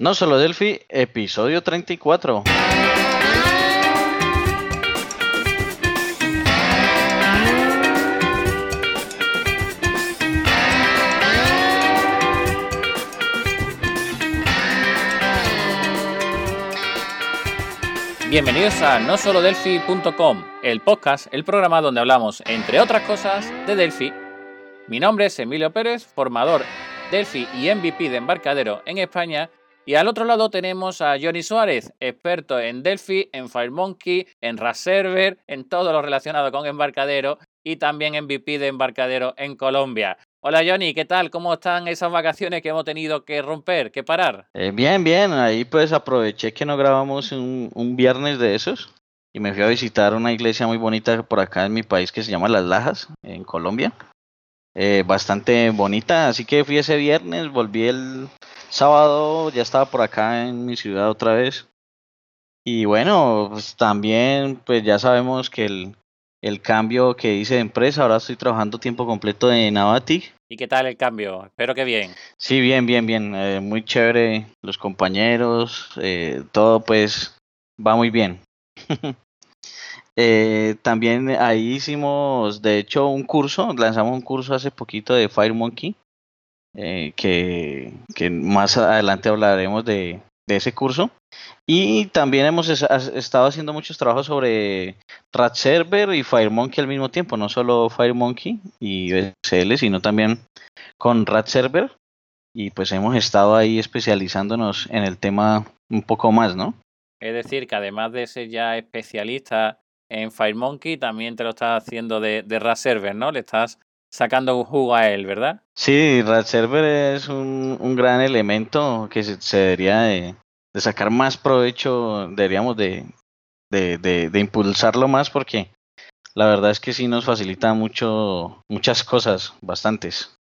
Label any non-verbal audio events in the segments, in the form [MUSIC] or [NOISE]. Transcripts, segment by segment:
No solo Delphi, episodio 34. Bienvenidos a nosolodelphi.com, el podcast, el programa donde hablamos, entre otras cosas, de Delphi. Mi nombre es Emilio Pérez, formador Delphi y MVP de embarcadero en España. Y al otro lado tenemos a Johnny Suárez, experto en Delphi, en FireMonkey, en Raserver, en todo lo relacionado con embarcadero y también MVP de embarcadero en Colombia. Hola Johnny, ¿qué tal? ¿Cómo están esas vacaciones que hemos tenido que romper, que parar? Eh, bien, bien, ahí pues aproveché que no grabamos un, viernes de esos y me fui a visitar una iglesia muy bonita por acá en mi país que se llama Las Lajas, en Colombia. Eh, bastante bonita, así que fui ese viernes, volví el sábado, ya estaba por acá en mi ciudad otra vez. Y bueno, pues también pues ya sabemos que el, el cambio que hice de empresa, ahora estoy trabajando tiempo completo en Avatic. ¿Y qué tal el cambio? Espero que bien. Sí, bien, bien, bien, eh, muy chévere, los compañeros, eh, todo pues va muy bien. [LAUGHS] Eh, también ahí hicimos, de hecho, un curso, lanzamos un curso hace poquito de FireMonkey, eh, que, que más adelante hablaremos de, de ese curso. Y también hemos es- has- estado haciendo muchos trabajos sobre Rat Server y FireMonkey al mismo tiempo, no solo FireMonkey y SL, sino también con Rat Server. Y pues hemos estado ahí especializándonos en el tema un poco más, ¿no? Es decir, que además de ser ya especialista en FireMonkey, también te lo estás haciendo de, de RAS Server, ¿no? Le estás sacando un jugo a él, ¿verdad? Sí, Rat Server es un, un gran elemento que se, se debería de, de sacar más provecho, deberíamos de, de, de, impulsarlo más porque la verdad es que sí nos facilita mucho, muchas cosas, bastantes.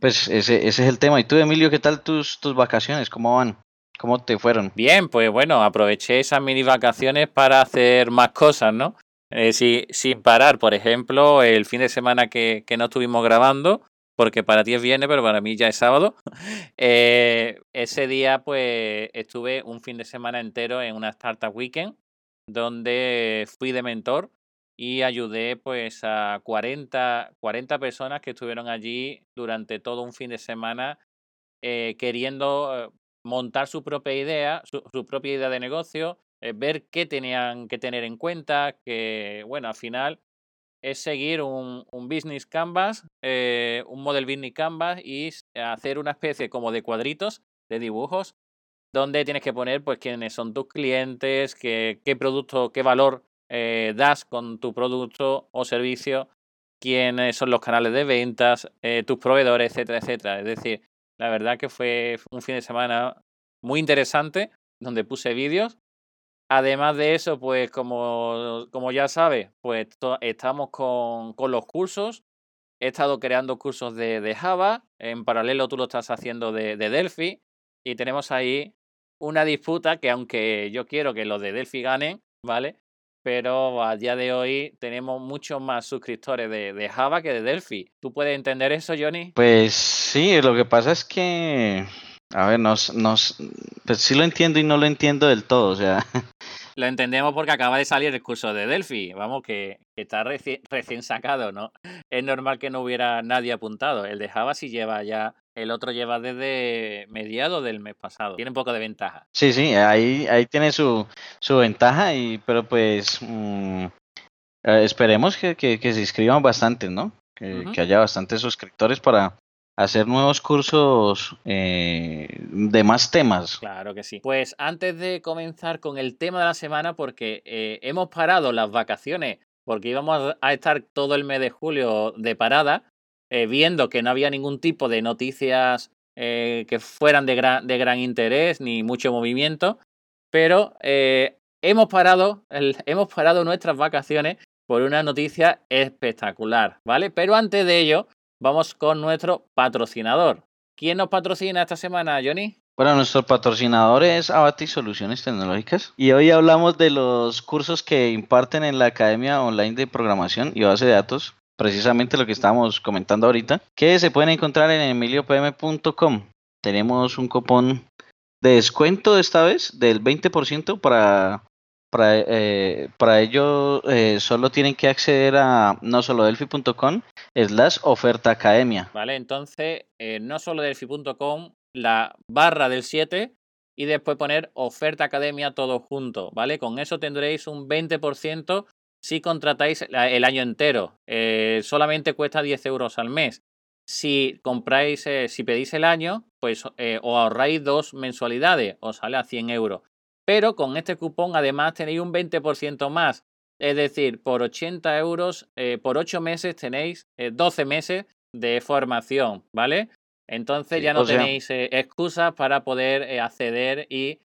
Pues ese, ese es el tema. ¿Y tú, Emilio, qué tal tus, tus vacaciones? ¿Cómo van? ¿Cómo te fueron? Bien, pues bueno, aproveché esas mini vacaciones para hacer más cosas, ¿no? Eh, si- sin parar, por ejemplo, el fin de semana que, que no estuvimos grabando, porque para ti es viernes, pero para mí ya es sábado. [LAUGHS] eh, ese día, pues, estuve un fin de semana entero en una Startup Weekend, donde fui de mentor y ayudé, pues, a 40, 40 personas que estuvieron allí durante todo un fin de semana eh, queriendo eh, montar su propia idea, su, su propia idea de negocio, eh, ver qué tenían que tener en cuenta, que, bueno, al final es seguir un, business canvas, eh, un model business canvas y hacer una especie como de cuadritos, de dibujos, donde tienes que poner pues quiénes son tus clientes, qué, qué producto, qué valor eh, das con tu producto o servicio, quiénes son los canales de ventas, tus proveedores, etcétera, etcétera. Es decir, la verdad que fue un fin de semana muy interesante, donde puse vídeos. Además de eso, pues como, como ya sabes, pues estamos con, con los cursos. He estado creando cursos de, de Java. En paralelo tú lo estás haciendo de, de Delphi. Y tenemos ahí una disputa que aunque yo quiero que los de Delphi ganen, ¿vale? Pero a día de hoy tenemos muchos más suscriptores de, de Java que de Delphi. ¿Tú puedes entender eso, Johnny? Pues sí, lo que pasa es que, a ver, nos, nos, pues sí lo entiendo y no lo entiendo del todo, o sea, Lo entendemos porque acaba de salir el curso de Delphi, vamos, que, que está reci- recién sacado, ¿no? Es normal que no hubiera nadie apuntado. El de Java sí lleva ya, el otro lleva desde mediados del mes pasado. Tiene un poco de ventaja. sí, sí, ahí, ahí tiene su, su ventaja, y, pero pues mm, eh, esperemos que, que, que se inscriban bastantes, ¿no? Que haya bastantes suscriptores para hacer nuevos cursos eh, de más temas. Claro que sí. Pues antes de comenzar con el tema de la semana, porque eh, hemos parado las vacaciones, porque íbamos a- estar todo el mes de julio de parada, eh, viendo que no había ningún tipo de noticias que fueran de gran, de gran interés ni mucho movimiento, pero hemos, parado hemos parado nuestras vacaciones por una noticia espectacular, ¿vale? Pero antes de ello, vamos con nuestro patrocinador. ¿Quién nos patrocina esta semana, Johnny? Bueno, nuestro patrocinador es Abati Soluciones Tecnológicas y hoy hablamos de los cursos que imparten en la Academia Online de Programación y Base de Datos, precisamente lo que estábamos comentando ahorita, que se pueden encontrar en emiliopm.com. Tenemos un cupón de descuento esta vez del 20% para, para, eh, ello eh, solo tienen que acceder a no solo delphi.com slash oferta academia. Vale, entonces eh, no solo delphi.com, la barra del 7 y después poner oferta academia todo junto, ¿vale? Con eso tendréis un 20% si contratáis el año entero. solamente cuesta 10 euros al mes. Si compráis, si pedís el año, pues os ahorráis dos mensualidades, os sale a 100 euros pero con este cupón además tenéis un 20% más. Es decir, por 80 euros, eh, por 8 meses tenéis 12 eh, meses de formación, ¿vale? Entonces ya no tenéis eh, excusas para poder acceder y,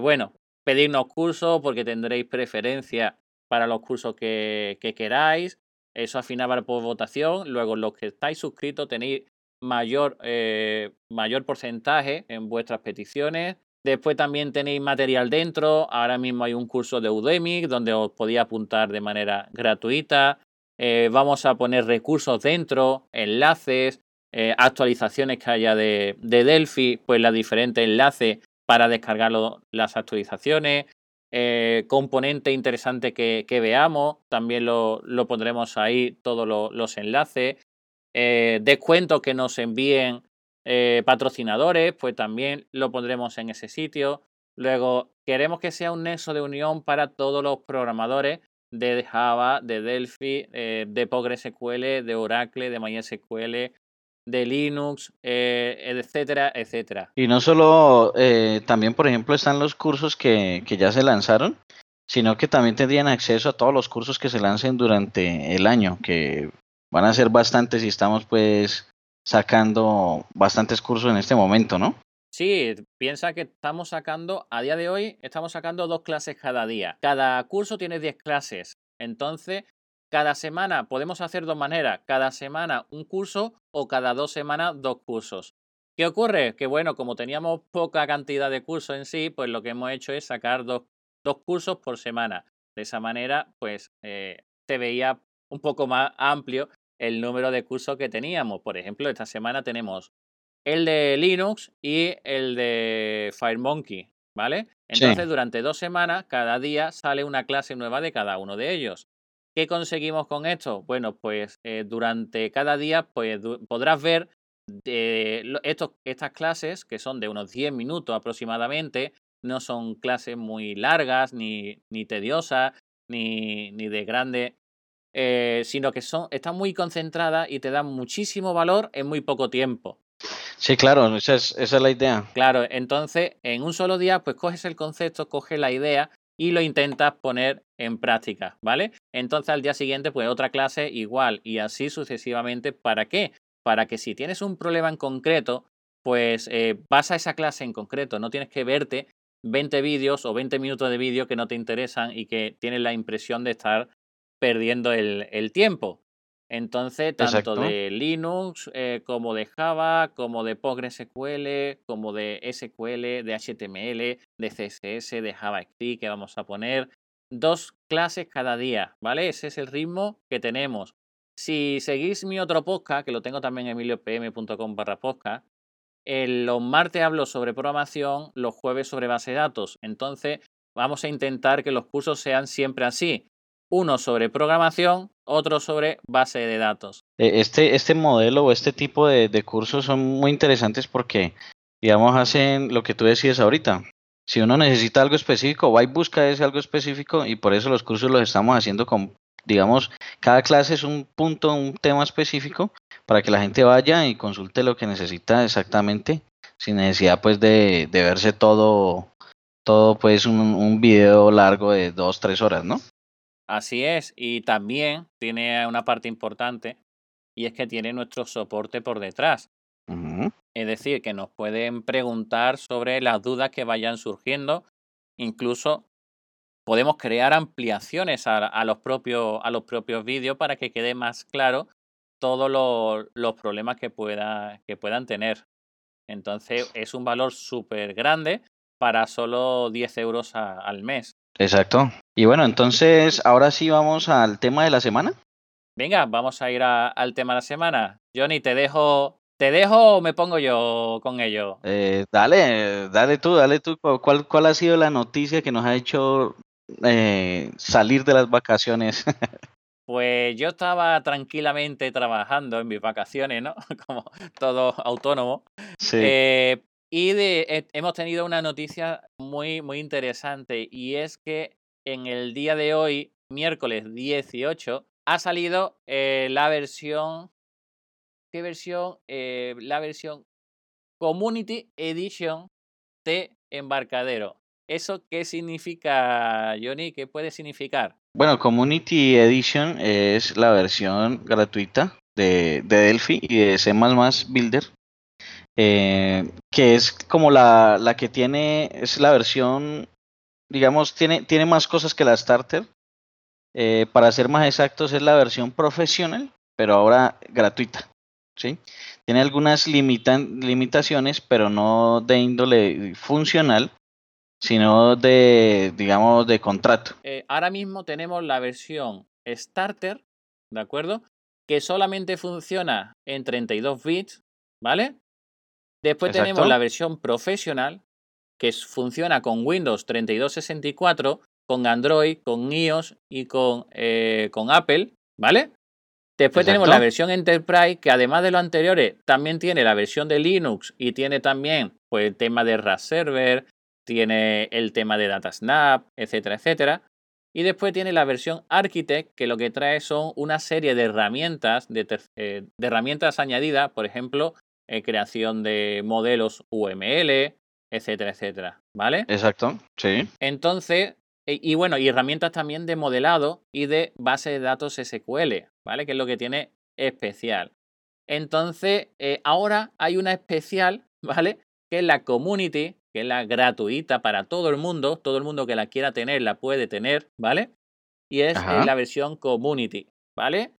bueno, pedirnos cursos porque tendréis preferencia para los cursos que, que queráis. Eso afinaba por votación. Luego, los que estáis suscritos tenéis mayor, mayor porcentaje en vuestras peticiones. Después también tenéis material dentro. Ahora mismo hay un curso de Udemy donde os podéis apuntar de manera gratuita. Eh, vamos a poner recursos dentro, enlaces, eh, actualizaciones que haya de, Delphi, pues los diferentes enlaces para descargar las actualizaciones. Eh, componente interesante que, veamos, también lo, pondremos ahí todos los enlaces. descuentos que nos envíen eh, patrocinadores, pues también lo pondremos en ese sitio. Luego, queremos que sea un nexo de unión para todos los programadores de Java, de Delphi, eh, de PostgreSQL, de Oracle, de MySQL, de Linux, eh, etcétera, etcétera. Y no solo, también por ejemplo están los cursos que, que ya se lanzaron, sino que también tendrían acceso a todos los cursos que se lancen durante el año, que van a ser bastantes y estamos pues sacando bastantes cursos en este momento, ¿no? Sí, piensa que estamos sacando, a día de hoy, estamos sacando dos clases cada día. Cada curso tiene 10 clases. Entonces, cada semana podemos hacer dos maneras. Cada semana un curso o cada dos semanas dos cursos. ¿Qué ocurre? Que bueno, como teníamos poca cantidad de cursos en sí, pues lo que hemos hecho es sacar dos, dos cursos por semana. De esa manera, pues eh, se veía un poco más amplio el número de cursos que teníamos. Por ejemplo, esta semana tenemos el de Linux y el de FireMonkey, ¿vale? Entonces, durante dos semanas, cada día sale una clase nueva de cada uno de ellos. ¿Qué conseguimos con esto? Bueno, pues eh, durante cada día pues, podrás ver estos, estas clases, que son de unos 10 minutos aproximadamente, no son clases muy largas, ni, ni tediosas, ni, ni de grande eh, sino que son, están muy concentradas y te dan muchísimo valor en muy poco tiempo. Sí, claro, esa es, esa es la idea. Claro, entonces en un solo día, pues coges el concepto, coges la idea y lo intentas poner en práctica, ¿vale? Entonces al día siguiente, pues otra clase igual y así sucesivamente. ¿Para qué? Para que si tienes un problema en concreto, pues eh, vas a esa clase en concreto, no tienes que verte 20 vídeos o 20 minutos de vídeo que no te interesan y que tienes la impresión de estar perdiendo el, tiempo. Entonces, tanto de Linux eh, como de Java, como de PostgreSQL, como de SQL, de HTML, de CSS, de JavaScript que vamos a poner. Dos clases cada día, ¿vale? Ese es el ritmo que tenemos. Si seguís mi otro podcast, que lo tengo también en emiliopm.com barra podcast, los martes hablo sobre programación, los jueves sobre base de datos. Entonces, vamos a intentar que los cursos sean siempre así uno sobre programación, otro sobre base de datos. E, este, este modelo o este tipo de, cursos son muy interesantes porque, digamos, hacen lo que tú decías ahorita. Si uno necesita algo específico, va y busca ese algo específico y por eso los cursos los estamos haciendo con, digamos, cada clase es un punto, un tema específico para que la gente vaya y consulte lo que necesita exactamente, sin necesidad pues de, de verse todo, todo pues un, un video largo de dos, tres horas, ¿no? Así es, y también tiene una parte importante y es que tiene nuestro soporte por detrás. Es decir, que nos pueden preguntar sobre las dudas que vayan surgiendo. Incluso podemos crear ampliaciones a, los, propios, a los propios vídeos para que quede más claro todos los, problemas que, pueda, que puedan tener. Entonces es un valor súper grande para solo 10 euros al mes. Exacto. Y bueno, entonces ahora sí vamos al tema de la semana. Venga, vamos a ir al tema de la semana. Johnny, te dejo ¿Te dejo o me pongo yo con ello? Eh, dale, dale tú, dale tú. ¿Cuál, ¿Cuál ha sido la noticia que nos ha hecho eh, salir de las vacaciones? [LAUGHS] Pues yo estaba tranquilamente trabajando en mis vacaciones, ¿no? [LAUGHS] Como todo autónomo. Sí. Eh, y de, eh, hemos tenido una noticia muy, muy interesante y es que en el día de hoy, miércoles 18, ha salido eh, la versión. ¿Qué versión? Eh, la versión Community Edition de Embarcadero. ¿Eso qué significa, Johnny? ¿Qué puede significar? Bueno, Community Edition es la versión gratuita de, de Delphi y de C++ Builder, eh, que es como la, la que tiene, es la versión, digamos, tiene, tiene más cosas que la Starter. Eh, para ser más exactos, es la versión profesional, pero ahora gratuita. ¿sí? Tiene algunas limitan, limitaciones, pero no de índole funcional, sino de, digamos, de contrato. Eh, ahora mismo tenemos la versión Starter, ¿de acuerdo? Que solamente funciona en 32 bits, ¿vale? Después Exacto. tenemos la versión profesional, que funciona con Windows 3264, con Android, con iOS y con, eh, con Apple, ¿vale? Después tenemos la versión Enterprise, que además de lo anteriores, también tiene la versión de Linux y tiene también pues, el tema de RAS Server, tiene el tema de DataSnap, etcétera, etcétera. Y después tiene la versión Architect, que lo que trae son una serie de herramientas, de, eh, de herramientas añadidas, por ejemplo, eh, creación de modelos UML, etcétera, etcétera, ¿vale? Exacto, sí. Entonces, y bueno, y herramientas también de modelado y de base de datos SQL, ¿vale? Que es lo que tiene especial. Entonces, eh, ahora hay una especial, [LAUGHS] ¿vale? Que es la community, que es la gratuita para todo el mundo, todo el mundo que la quiera tener la puede tener, ¿vale? Y es eh, la versión community, ¿vale?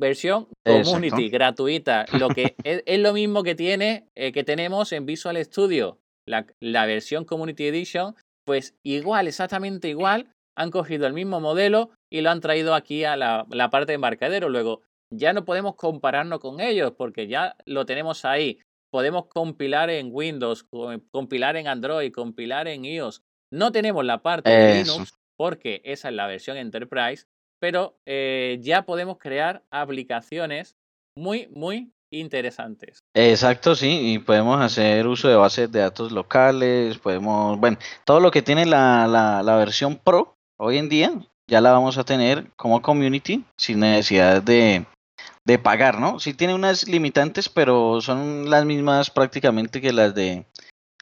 Versión Exacto. community, gratuita, lo que [LAUGHS] es, es lo mismo que tiene, eh, que tenemos en Visual Studio, la, la versión Community Edition, pues igual, exactamente igual, han cogido el mismo modelo y lo han traído aquí a la, la parte de embarcadero. Luego, ya no podemos compararnos con ellos porque ya lo tenemos ahí. Podemos compilar en Windows, co- compilar en Android, compilar en iOS. No tenemos la parte de. Linux porque esa es la versión Enterprise, pero eh, ya podemos crear aplicaciones muy, muy interesantes. Exacto, sí, y podemos hacer uso de bases de datos locales, podemos, bueno, todo lo que tiene la, la, la versión Pro hoy en día, ya la vamos a tener como community sin necesidad de, de pagar, ¿no? Sí tiene unas limitantes, pero son las mismas prácticamente que las de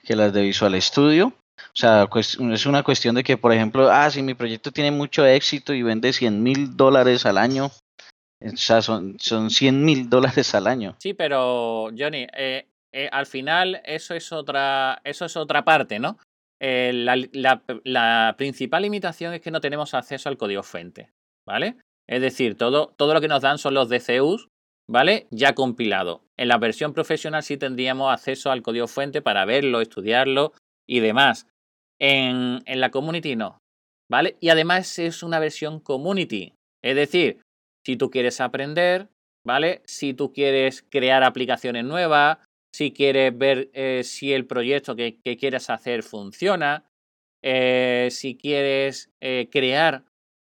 que las de Visual Studio. O sea, es una cuestión de que, por ejemplo, ah, si mi proyecto tiene mucho éxito y vende 100 mil dólares al año, o sea, son, son 100 mil dólares al año. Sí, pero Johnny, eh, eh, al final eso es otra, eso es otra parte, ¿no? Eh, la, la- la principal limitación es que no tenemos acceso al código fuente, ¿vale? Es decir, todo, todo lo que nos dan son los DCUs, ¿vale? Ya compilado. En la versión profesional sí tendríamos acceso al código fuente para verlo, estudiarlo y demás. En, la community no, ¿vale? Y además es una versión community. Es decir, si tú quieres aprender, ¿vale? Si tú quieres crear aplicaciones nuevas, si quieres ver eh, si el proyecto que, que quieres hacer funciona, eh, si quieres eh, crear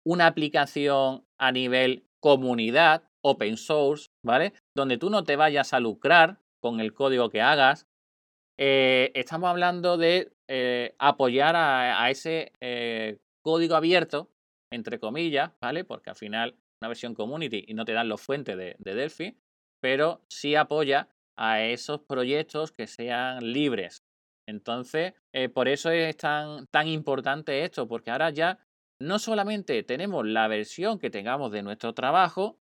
una aplicación a nivel comunidad, open source, ¿vale? Donde tú no te vayas a lucrar con el código que hagas. estamos hablando de eh, apoyar a, ese eh, código abierto, entre comillas, ¿vale? Porque al final una versión community y no te dan los fuentes de, de Delphi, pero sí apoya a esos proyectos que sean libres. Entonces, eh, por eso es tan, tan importante esto, porque ahora ya no solamente tenemos la versión que tengamos de nuestro trabajo,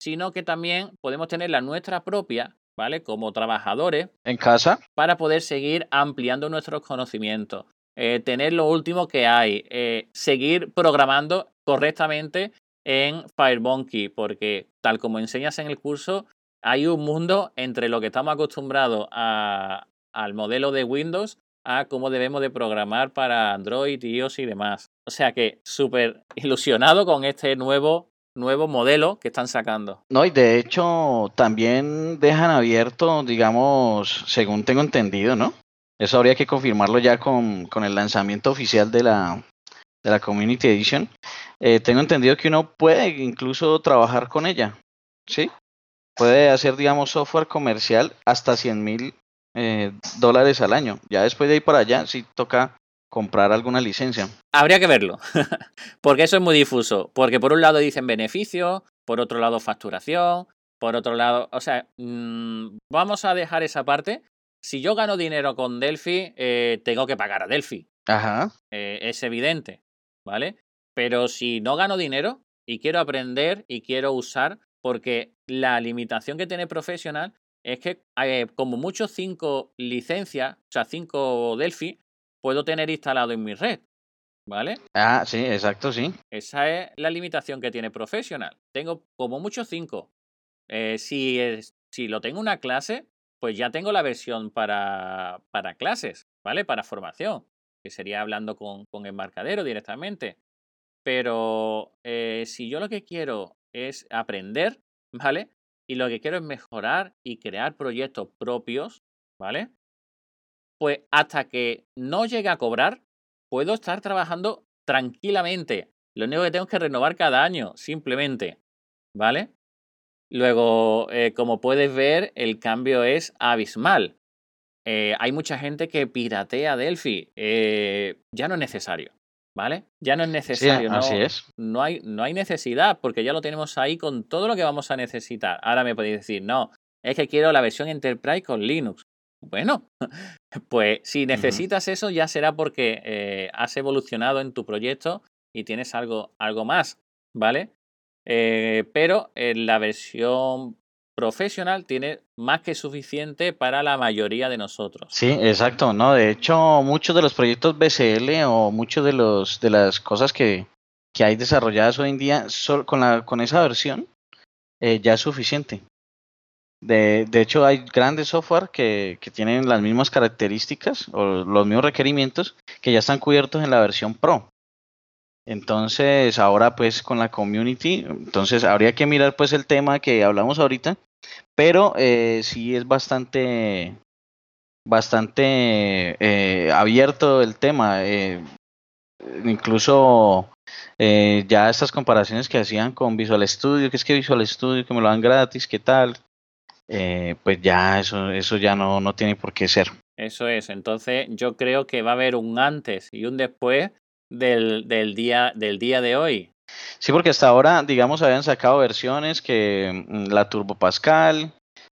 sino que también podemos tener la nuestra propia, ¿vale? Como trabajadores, En casa, para poder seguir ampliando nuestros conocimientos, eh, tener lo último que hay, eh, seguir programando correctamente en FireMonkey, porque tal como enseñas en el curso, hay un mundo entre lo que estamos acostumbrados a- al modelo de Windows a cómo debemos de programar para Android, iOS y demás. O sea que súper ilusionado con este nuevo nuevo modelo que están sacando. No, y de hecho también dejan abierto, digamos, según tengo entendido, ¿no? Eso habría que confirmarlo ya con, con el lanzamiento oficial de la, de la Community Edition. Eh, tengo entendido que uno puede incluso trabajar con ella, ¿sí? Puede hacer, digamos, software comercial hasta 100 mil eh, dólares al año. Ya después de ir para allá, sí toca comprar alguna licencia. Habría que verlo, [LAUGHS] porque eso es muy difuso. Porque por un lado dicen beneficio, por otro lado facturación, por otro lado, o sea, mmm, vamos a dejar esa parte. Si yo gano dinero con Delphi, eh, tengo que pagar a Delphi. Ajá. Eh, es evidente, ¿vale? Pero si no gano dinero y quiero aprender y quiero usar, porque la limitación que tiene Professional es que eh, como mucho cinco licencias, o sea, cinco Delphi, puedo tener instalado en mi red. ¿Vale? Ah, sí, exacto, sí. Esa es la limitación que tiene Professional. Tengo como mucho cinco. Eh, si, es, si lo tengo una clase, pues ya tengo la versión para, para clases, ¿vale? Para formación, que sería hablando con, con embarcadero directamente. Pero eh, si yo lo que quiero es aprender, ¿vale? Y lo que quiero es mejorar y crear proyectos propios, ¿vale? Pues hasta que no llegue a cobrar, puedo estar trabajando tranquilamente. Lo único que tengo es que renovar cada año, simplemente, ¿vale? Luego, eh, como puedes ver, el cambio es abismal. Eh, hay mucha gente que piratea Delphi. Eh, ya no es necesario. ¿Vale? Ya no es necesario. Sí, así no, es. No hay, no hay necesidad porque ya lo tenemos ahí con todo lo que vamos a necesitar. Ahora me podéis decir, no, es que quiero la versión Enterprise con Linux. Bueno, [LAUGHS] pues si necesitas uh -huh. eso ya será porque eh, has evolucionado en tu proyecto y tienes algo, algo más, ¿vale? Eh, pero en la versión profesional tiene más que suficiente para la mayoría de nosotros. Sí, exacto, ¿no? De hecho, muchos de los proyectos BCL o muchos de los de las cosas que, que hay desarrolladas hoy en día con la con esa versión eh, ya es suficiente. De, de, hecho, hay grandes software que, que, tienen las mismas características o los mismos requerimientos que ya están cubiertos en la versión Pro. Entonces, ahora pues con la community, entonces habría que mirar pues el tema que hablamos ahorita, pero eh, sí es bastante, bastante eh, abierto el tema. Eh, incluso eh, ya estas comparaciones que hacían con Visual Studio, que es que Visual Studio, que me lo dan gratis, qué tal, eh, pues ya eso, eso ya no, no tiene por qué ser. Eso es, entonces yo creo que va a haber un antes y un después del, del, día, del día de hoy. Sí, porque hasta ahora, digamos, habían sacado versiones que la Turbo Pascal,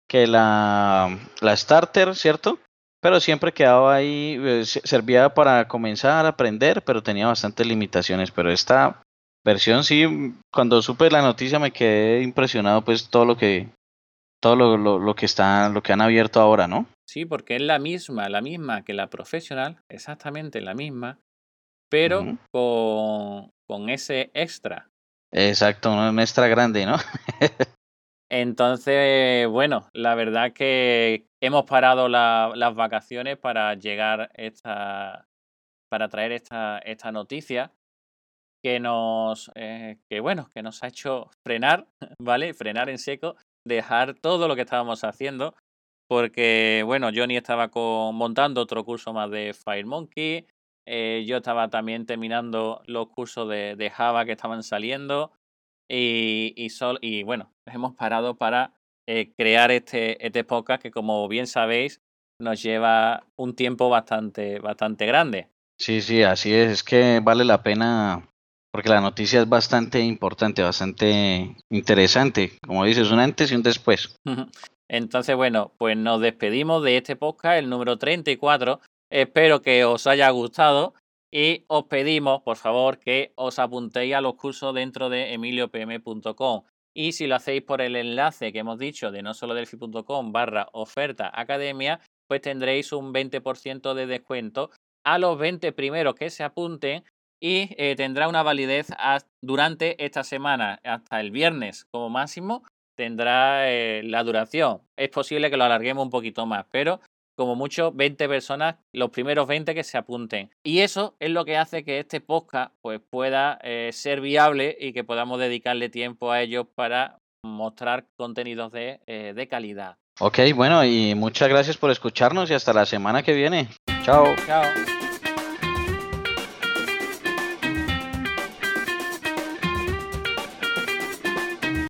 que la, la Starter, ¿cierto? Pero siempre quedaba ahí, eh, servía para comenzar a aprender, pero tenía bastantes limitaciones. Pero esta versión sí, cuando supe la noticia me quedé impresionado, pues todo lo que todo lo, lo, lo que está, lo que han abierto ahora, ¿no? Sí, porque es la misma, la misma que la profesional, exactamente la misma, pero uh -huh. con, con ese extra. Exacto, un extra grande, ¿no? [LAUGHS] Entonces, bueno, la verdad que hemos parado la, las vacaciones para llegar esta, para traer esta, esta noticia que nos, eh, que bueno, que nos ha hecho frenar, [LAUGHS] ¿vale? Frenar en seco, dejar todo lo que estábamos haciendo, porque bueno, Johnny estaba con, montando otro curso más de FireMonkey, eh, yo estaba también terminando los cursos de, de Java que estaban saliendo y, y, sol, y bueno, hemos parado para eh, crear este, este podcast que como bien sabéis nos lleva un tiempo bastante, bastante grande. Sí, sí, así es, es que vale la pena porque la noticia es bastante importante, bastante interesante, como dices, un antes y un después. Entonces, bueno, pues nos despedimos de este podcast, el número 34. Espero que os haya gustado y os pedimos, por favor, que os apuntéis a los cursos dentro de emiliopm.com. Y si lo hacéis por el enlace que hemos dicho de no solo delphi.com barra oferta academia, pues tendréis un 20% de descuento a los 20 primeros que se apunten y eh, tendrá una validez durante esta semana, hasta el viernes como máximo, tendrá eh, la duración. Es posible que lo alarguemos un poquito más, pero como mucho 20 personas, los primeros 20 que se apunten. Y eso es lo que hace que este podcast pues, pueda eh, ser viable y que podamos dedicarle tiempo a ellos para mostrar contenidos de, de calidad. Ok, bueno, y muchas gracias por escucharnos y hasta la semana que viene. Chao. Chao.